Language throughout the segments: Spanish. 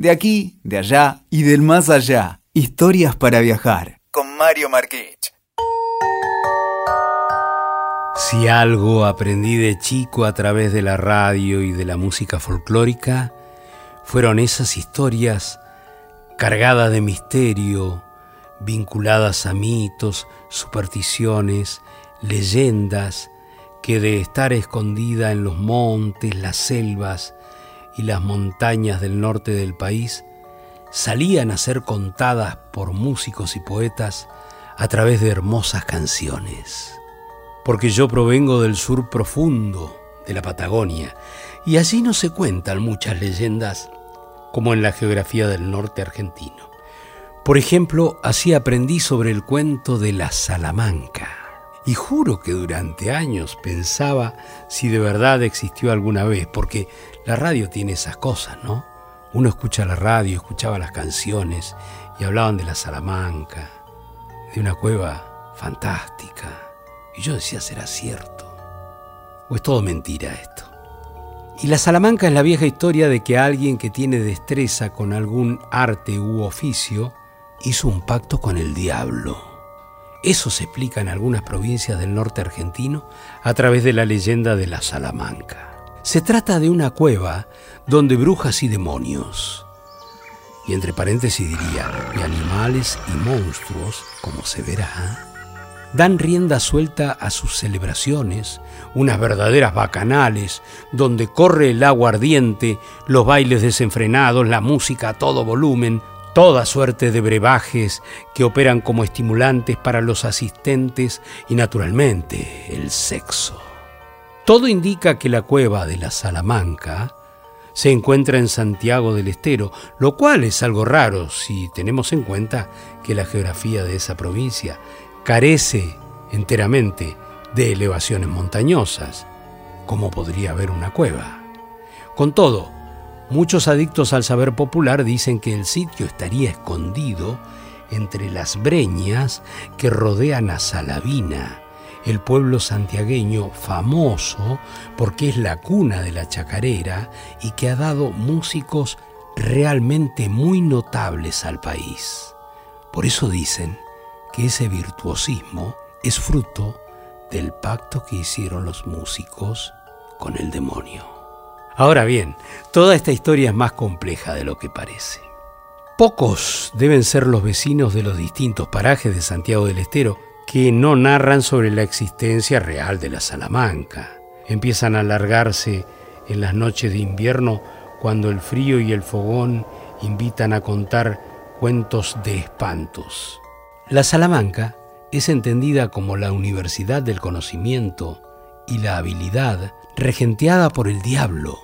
De aquí, de allá y del más allá. Historias para viajar. Con Mario Marquich. Si algo aprendí de chico a través de la radio y de la música folclórica, fueron esas historias cargadas de misterio, vinculadas a mitos, supersticiones, leyendas, que de estar escondida en los montes, las selvas y las montañas del norte del país, salían a ser contadas por músicos y poetas a través de hermosas canciones. Porque yo provengo del sur profundo, de la Patagonia, y allí no se cuentan muchas leyendas como en la geografía del norte argentino. Por ejemplo, así aprendí sobre el cuento de la Salamanca. Y juro que durante años pensaba si de verdad existió alguna vez, porque la radio tiene esas cosas, ¿no? Uno escucha la radio, escuchaba las canciones y hablaban de la Salamanca, de una cueva fantástica. Y yo decía, ¿será cierto? ¿O es todo mentira esto? Y la Salamanca es la vieja historia de que alguien que tiene destreza con algún arte u oficio hizo un pacto con el diablo. Eso se explica en algunas provincias del norte argentino a través de la leyenda de la Salamanca. Se trata de una cueva donde brujas y demonios, y entre paréntesis diría, y animales y monstruos, como se verá, dan rienda suelta a sus celebraciones, unas verdaderas bacanales, donde corre el agua ardiente, los bailes desenfrenados, la música a todo volumen, toda suerte de brebajes que operan como estimulantes para los asistentes y naturalmente el sexo. Todo indica que la cueva de la Salamanca se encuentra en Santiago del Estero, lo cual es algo raro si tenemos en cuenta que la geografía de esa provincia carece enteramente de elevaciones montañosas, como podría haber una cueva. Con todo, muchos adictos al saber popular dicen que el sitio estaría escondido entre las breñas que rodean a Salavina, el pueblo santiagueño famoso porque es la cuna de la chacarera y que ha dado músicos realmente muy notables al país. Por eso dicen que ese virtuosismo es fruto del pacto que hicieron los músicos con el demonio. Ahora bien, toda esta historia es más compleja de lo que parece. Pocos deben ser los vecinos de los distintos parajes de Santiago del Estero que no narran sobre la existencia real de la Salamanca. Empiezan a alargarse en las noches de invierno cuando el frío y el fogón invitan a contar cuentos de espantos. La Salamanca es entendida como la universidad del conocimiento y la habilidad regenteada por el diablo,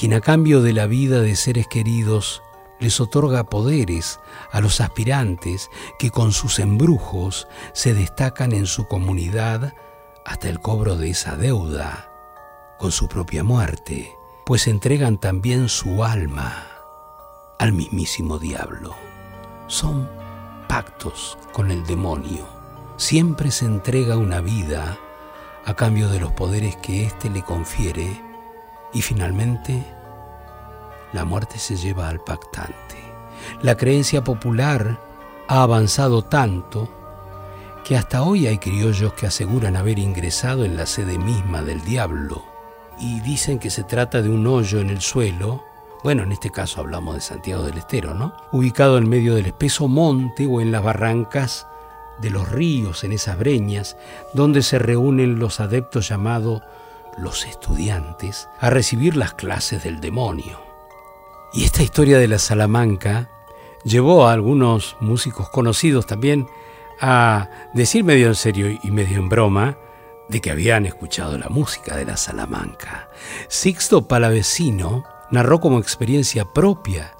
quien a cambio de la vida de seres queridos les otorga poderes a los aspirantes que con sus embrujos se destacan en su comunidad hasta el cobro de esa deuda, con su propia muerte, pues entregan también su alma al mismísimo diablo. Son pactos con el demonio. Siempre se entrega una vida a cambio de los poderes que éste le confiere y finalmente la muerte se lleva al pactante. La creencia popular ha avanzado tanto que hasta hoy hay criollos que aseguran haber ingresado en la sede misma del diablo y dicen que se trata de un hoyo en el suelo bueno, en este caso hablamos de Santiago del Estero, ¿no? Ubicado en medio del espeso monte o en las barrancas de los ríos, en esas breñas, donde se reúnen los adeptos llamados los estudiantes a recibir las clases del demonio. Y esta historia de la Salamanca llevó a algunos músicos conocidos también a decir medio en serio y medio en broma de que habían escuchado la música de la Salamanca. Sixto Palavecino narró como experiencia propia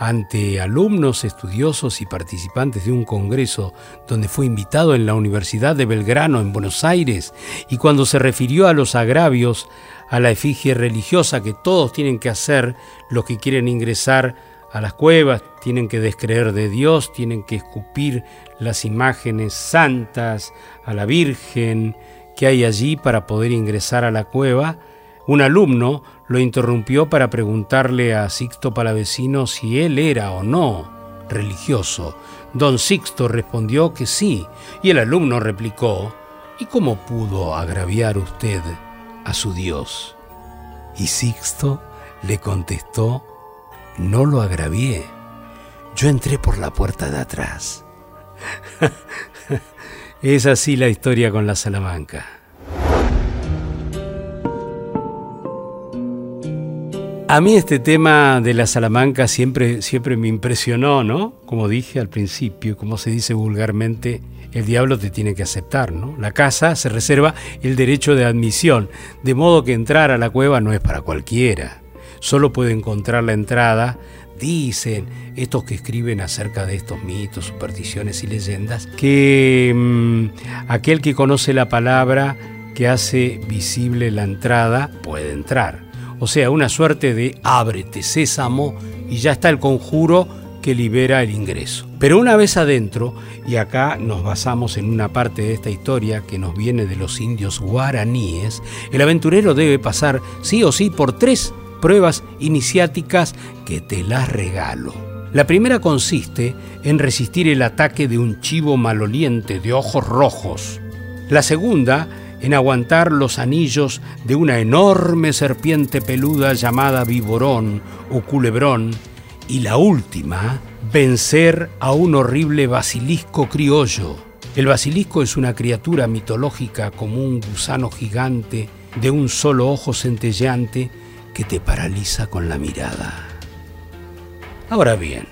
ante alumnos, estudiosos y participantes de un congreso donde fue invitado en la Universidad de Belgrano en Buenos Aires y cuando se refirió a los agravios a la efigie religiosa que todos tienen que hacer los que quieren ingresar a las cuevas, tienen que descreer de Dios, tienen que escupir las imágenes santas a la Virgen que hay allí para poder ingresar a la cueva, Un alumno lo interrumpió para preguntarle a Sixto Palavecino si él era o no religioso. Don Sixto respondió que sí, y el alumno replicó, ¿y cómo pudo agraviar usted a su Dios? Y Sixto le contestó, no lo agravié, yo entré por la puerta de atrás. es así la historia con la Salamanca. A mí este tema de la Salamanca siempre, siempre me impresionó, ¿no? Como dije al principio, como se dice vulgarmente, el diablo te tiene que aceptar, ¿no? La casa se reserva el derecho de admisión, de modo que entrar a la cueva no es para cualquiera. Solo puede encontrar la entrada, dicen estos que escriben acerca de estos mitos, supersticiones y leyendas, que mm, aquel que conoce la palabra que hace visible la entrada puede entrar. O sea, una suerte de ábrete, sésamo, y ya está el conjuro que libera el ingreso. Pero una vez adentro, y acá nos basamos en una parte de esta historia que nos viene de los indios guaraníes, el aventurero debe pasar sí o sí por tres pruebas iniciáticas que te las regalo. La primera consiste en resistir el ataque de un chivo maloliente de ojos rojos. La segunda en aguantar los anillos de una enorme serpiente peluda llamada viborón o culebrón. Y la última, vencer a un horrible basilisco criollo. El basilisco es una criatura mitológica como un gusano gigante de un solo ojo centelleante que te paraliza con la mirada. Ahora bien,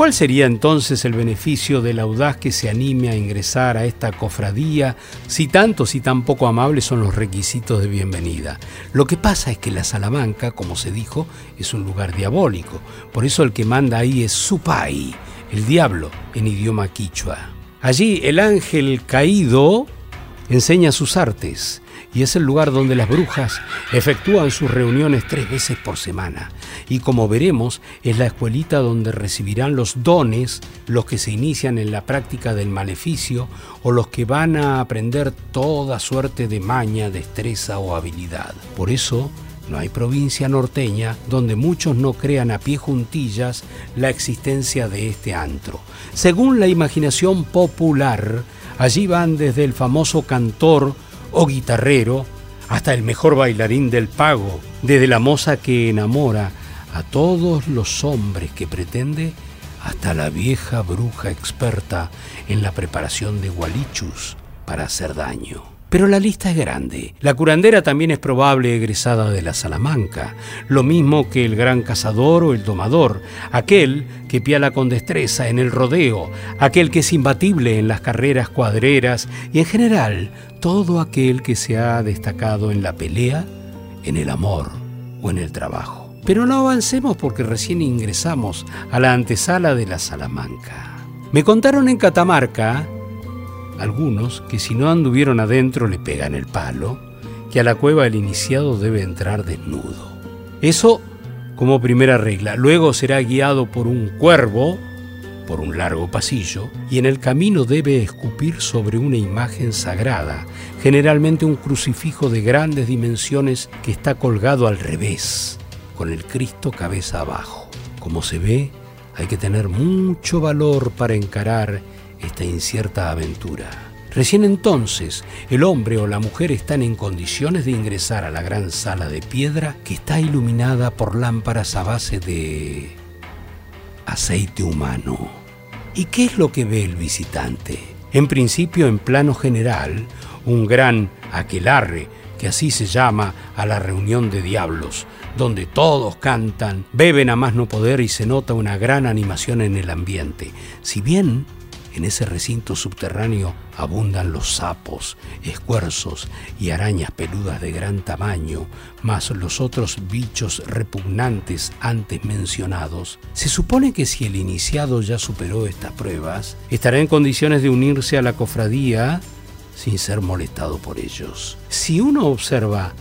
¿cuál sería entonces el beneficio del audaz que se anime a ingresar a esta cofradía si tantos y tan poco amables son los requisitos de bienvenida? Lo que pasa es que la Salamanca, como se dijo, es un lugar diabólico. Por eso el que manda ahí es Supai, el diablo en idioma quichua. Allí el ángel caído enseña sus artes y es el lugar donde las brujas efectúan sus reuniones tres veces por semana. Y como veremos, es la escuelita donde recibirán los dones los que se inician en la práctica del maleficio o los que van a aprender toda suerte de maña, destreza o habilidad. Por eso, no hay provincia norteña donde muchos no crean a pie juntillas la existencia de este antro. Según la imaginación popular, allí van desde el famoso cantor o guitarrero, hasta el mejor bailarín del pago, desde la moza que enamora a todos los hombres que pretende, hasta la vieja bruja experta en la preparación de gualichus para hacer daño. Pero la lista es grande. La curandera también es probable egresada de la Salamanca, lo mismo que el gran cazador o el domador, aquel que piala con destreza en el rodeo, aquel que es imbatible en las carreras cuadreras y en general todo aquel que se ha destacado en la pelea, en el amor o en el trabajo. Pero no avancemos porque recién ingresamos a la antesala de la Salamanca. Me contaron en Catamarca algunos que si no anduvieron adentro le pegan el palo, que a la cueva el iniciado debe entrar desnudo. Eso como primera regla. Luego será guiado por un cuervo por un largo pasillo y en el camino debe escupir sobre una imagen sagrada, generalmente un crucifijo de grandes dimensiones que está colgado al revés, con el Cristo cabeza abajo. Como se ve, hay que tener mucho valor para encarar esta incierta aventura. Recién entonces el hombre o la mujer están en condiciones de ingresar a la gran sala de piedra que está iluminada por lámparas a base de aceite humano. ¿Y qué es lo que ve el visitante? En principio, en plano general, un gran aquelarre, que así se llama a la reunión de diablos, donde todos cantan, beben a más no poder y se nota una gran animación en el ambiente. Si bien en ese recinto subterráneo abundan los sapos, escuerzos y arañas peludas de gran tamaño, más los otros bichos repugnantes antes mencionados. Se supone que si el iniciado ya superó estas pruebas, estará en condiciones de unirse a la cofradía sin ser molestado por ellos. Si uno observa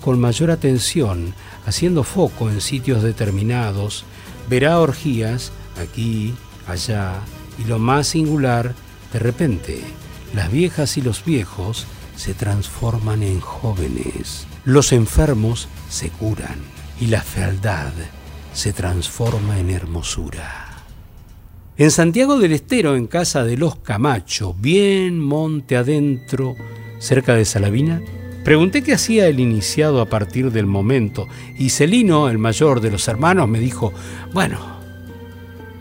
con mayor atención, haciendo foco en sitios determinados, verá orgías aquí, allá, y lo más singular, de repente, las viejas y los viejos se transforman en jóvenes, los enfermos se curan y la fealdad se transforma en hermosura. En Santiago del Estero, en casa de los Camacho, bien monte adentro, cerca de Salavina, pregunté qué hacía el iniciado a partir del momento y Celino, el mayor de los hermanos, me dijo, bueno,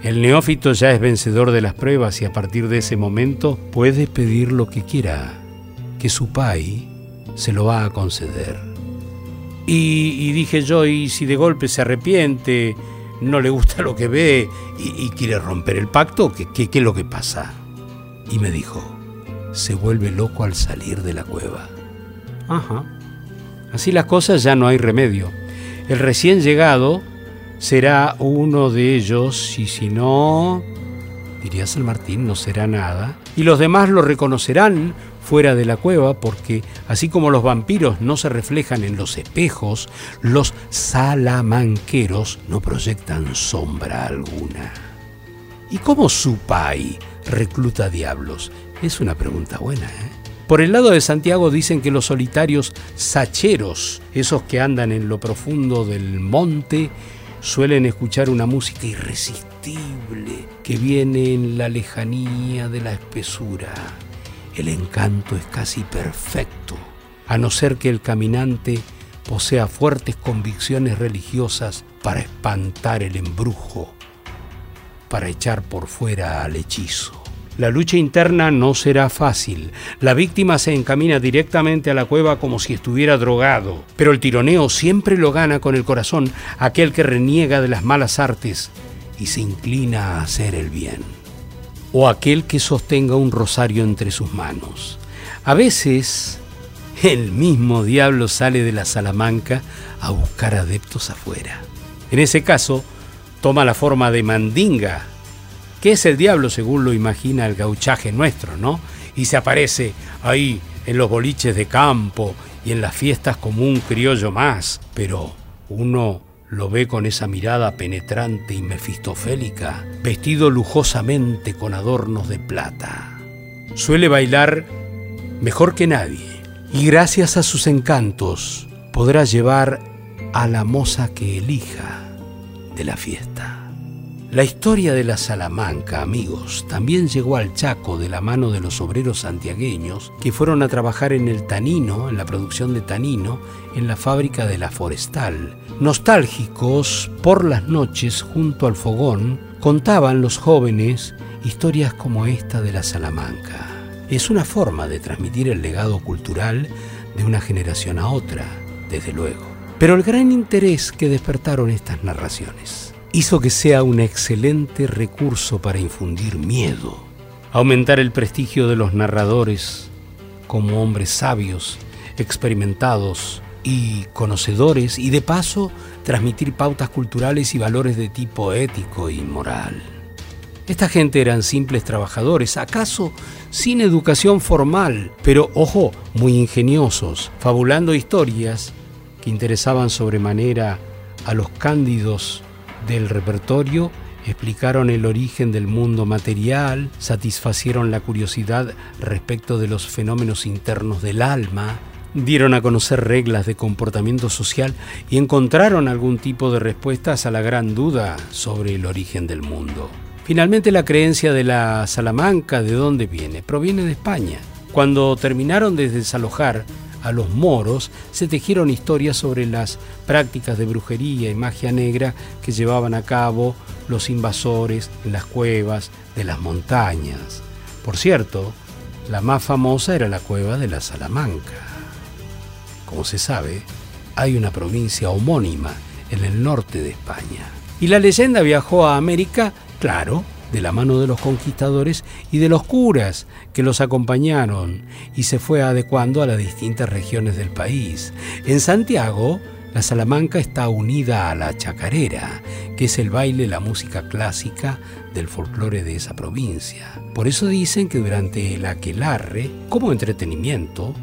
el neófito ya es vencedor de las pruebas y a partir de ese momento puede pedir lo que quiera, que su pai se lo va a conceder. Y, dije yo, y si de golpe se arrepiente, no le gusta lo que ve y, quiere romper el pacto, ¿qué, ¿qué, es lo que pasa? Y me dijo, se vuelve loco al salir de la cueva. Ajá. Así las cosas ya no hay remedio. El recién llegado será uno de ellos y si no, diría San Martín, no será nada. Y los demás lo reconocerán fuera de la cueva porque así como los vampiros no se reflejan en los espejos, los salamanqueros no proyectan sombra alguna. ¿Y cómo su pai recluta diablos? Es una pregunta buena, ¿eh? Por el lado de Santiago dicen que los solitarios sacheros, esos que andan en lo profundo del monte, suelen escuchar una música irresistible que viene en la lejanía de la espesura. El encanto es casi perfecto, a no ser que el caminante posea fuertes convicciones religiosas para espantar el embrujo, para echar por fuera al hechizo. La lucha interna no será fácil. La víctima se encamina directamente a la cueva como si estuviera drogado. Pero el tironeo siempre lo gana con el corazón aquel que reniega de las malas artes y se inclina a hacer el bien. O aquel que sostenga un rosario entre sus manos. A veces el mismo diablo sale de la Salamanca a buscar adeptos afuera. En ese caso, toma la forma de mandinga que es el diablo según lo imagina el gauchaje nuestro, ¿no? Y se aparece ahí en los boliches de campo y en las fiestas como un criollo más, pero uno lo ve con esa mirada penetrante y mefistofélica, vestido lujosamente con adornos de plata. Suele bailar mejor que nadie y gracias a sus encantos podrá llevar a la moza que elija de la fiesta. La historia de la Salamanca, amigos, también llegó al Chaco de la mano de los obreros santiagueños que fueron a trabajar en el tanino, en la producción de tanino, en la fábrica de la Forestal. Nostálgicos, por las noches junto al fogón, contaban los jóvenes historias como esta de la Salamanca. Es una forma de transmitir el legado cultural de una generación a otra, desde luego. Pero el gran interés que despertaron estas narraciones hizo que sea un excelente recurso para infundir miedo, aumentar el prestigio de los narradores como hombres sabios, experimentados y conocedores y de paso transmitir pautas culturales y valores de tipo ético y moral. Esta gente eran simples trabajadores, acaso sin educación formal, pero ojo, muy ingeniosos, fabulando historias que interesaban sobremanera a los cándidos del repertorio explicaron el origen del mundo material, satisfacieron la curiosidad respecto de los fenómenos internos del alma, dieron a conocer reglas de comportamiento social y encontraron algún tipo de respuestas a la gran duda sobre el origen del mundo. Finalmente la creencia de la Salamanca, ¿de dónde viene? Proviene de España. Cuando terminaron de desalojar a los moros, se tejieron historias sobre las prácticas de brujería y magia negra que llevaban a cabo los invasores en las cuevas de las montañas. Por cierto, la más famosa era la cueva de la Salamanca. Como se sabe, hay una provincia homónima en el norte de España. Y la leyenda viajó a América, claro, de la mano de los conquistadores y de los curas que los acompañaron y se fue adecuando a las distintas regiones del país. En Santiago, la Salamanca está unida a la chacarera, que es el baile, la música clásica del folclore de esa provincia. Por eso dicen que durante el aquelarre, como entretenimiento,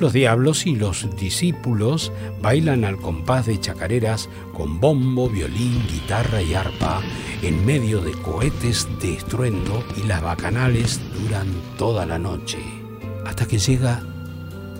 los diablos y los discípulos bailan al compás de chacareras con bombo, violín, guitarra y arpa en medio de cohetes de estruendo y las bacanales duran toda la noche hasta que llega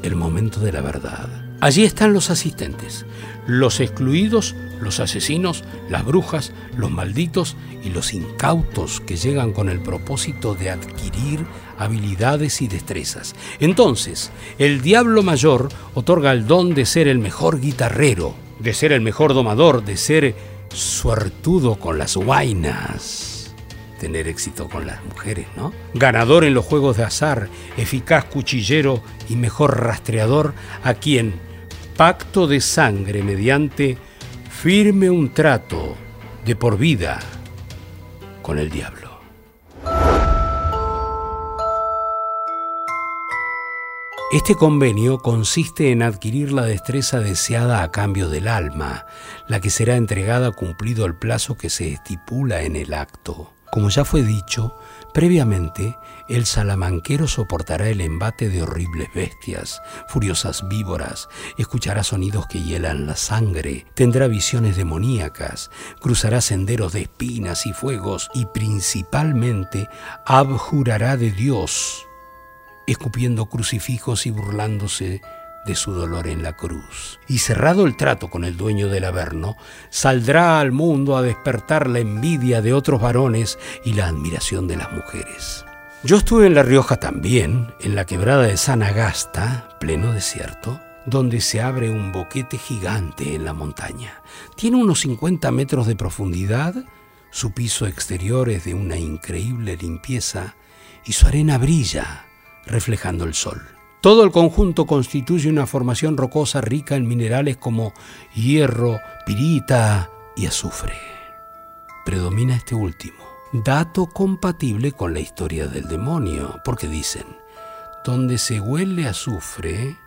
el momento de la verdad. Allí están los asistentes, los excluidos, los asesinos, las brujas, los malditos y los incautos que llegan con el propósito de adquirir habilidades y destrezas. Entonces, el diablo mayor otorga el don de ser el mejor guitarrero, de ser el mejor domador, de ser suertudo con las guainas tener éxito con las mujeres, ¿no? Ganador en los juegos de azar, eficaz cuchillero y mejor rastreador, a quien pacto de sangre mediante firme un trato de por vida con el diablo. Este convenio consiste en adquirir la destreza deseada a cambio del alma, la que será entregada cumplido el plazo que se estipula en el acto. Como ya fue dicho, previamente el salamanquero soportará el embate de horribles bestias, furiosas víboras, escuchará sonidos que hielan la sangre, tendrá visiones demoníacas, cruzará senderos de espinas y fuegos y principalmente abjurará de Dios, escupiendo crucifijos y burlándose de su dolor en la cruz. Y cerrado el trato con el dueño del Averno, saldrá al mundo a despertar la envidia de otros varones y la admiración de las mujeres. Yo estuve en La Rioja también, en la quebrada de San Agasta, pleno desierto, donde se abre un boquete gigante en la montaña. Tiene unos 50 metros de profundidad, su piso exterior es de una increíble limpieza y su arena brilla reflejando el sol. Todo el conjunto constituye una formación rocosa rica en minerales como hierro, pirita y azufre. Predomina este último, dato compatible con la historia del demonio, porque dicen, donde se huele azufre,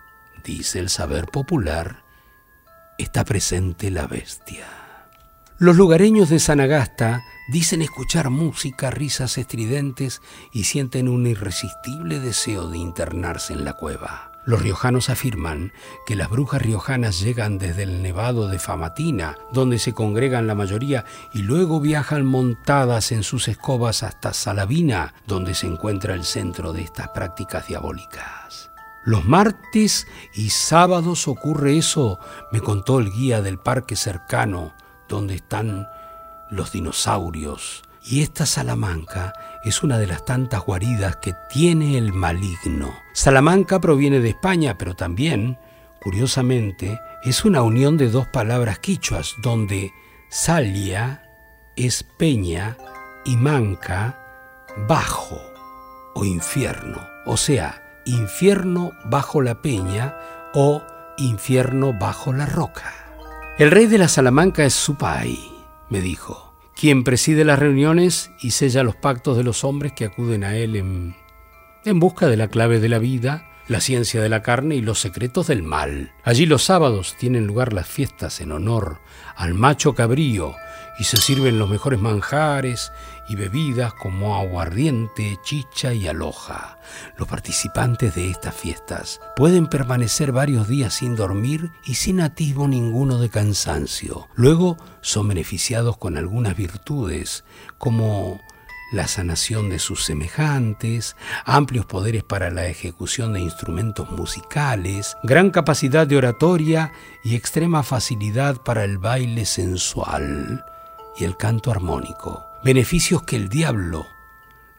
dice el saber popular, está presente la bestia. Los lugareños de Sanagasta dicen escuchar música, risas estridentes y sienten un irresistible deseo de internarse en la cueva. Los riojanos afirman que las brujas riojanas llegan desde el nevado de Famatina, donde se congregan la mayoría, y luego viajan montadas en sus escobas hasta Salavina, donde se encuentra el centro de estas prácticas diabólicas. Los martes y sábados ocurre eso, me contó el guía del parque cercano, donde están los dinosaurios. Y esta Salamanca es una de las tantas guaridas que tiene el maligno. Salamanca proviene de España, pero también, curiosamente, es una unión de dos palabras quichuas, donde salia es peña y manca bajo o infierno. O sea, infierno bajo la peña o infierno bajo la roca. El rey de la Salamanca es Supai, me dijo, quien preside las reuniones y sella los pactos de los hombres que acuden a él en, en busca de la clave de la vida, la ciencia de la carne y los secretos del mal. Allí los sábados tienen lugar las fiestas en honor al macho cabrío y se sirven los mejores manjares y bebidas como aguardiente, chicha y aloja. Los participantes de estas fiestas pueden permanecer varios días sin dormir y sin atisbo ninguno de cansancio. Luego son beneficiados con algunas virtudes como la sanación de sus semejantes, amplios poderes para la ejecución de instrumentos musicales, gran capacidad de oratoria y extrema facilidad para el baile sensual y el canto armónico, beneficios que el diablo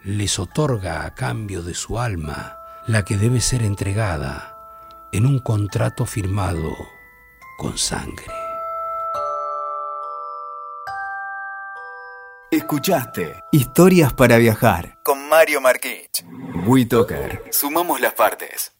les otorga a cambio de su alma, la que debe ser entregada en un contrato firmado con sangre. Escuchaste Historias para Viajar con Mario Marquich. WeToker. Sumamos las partes.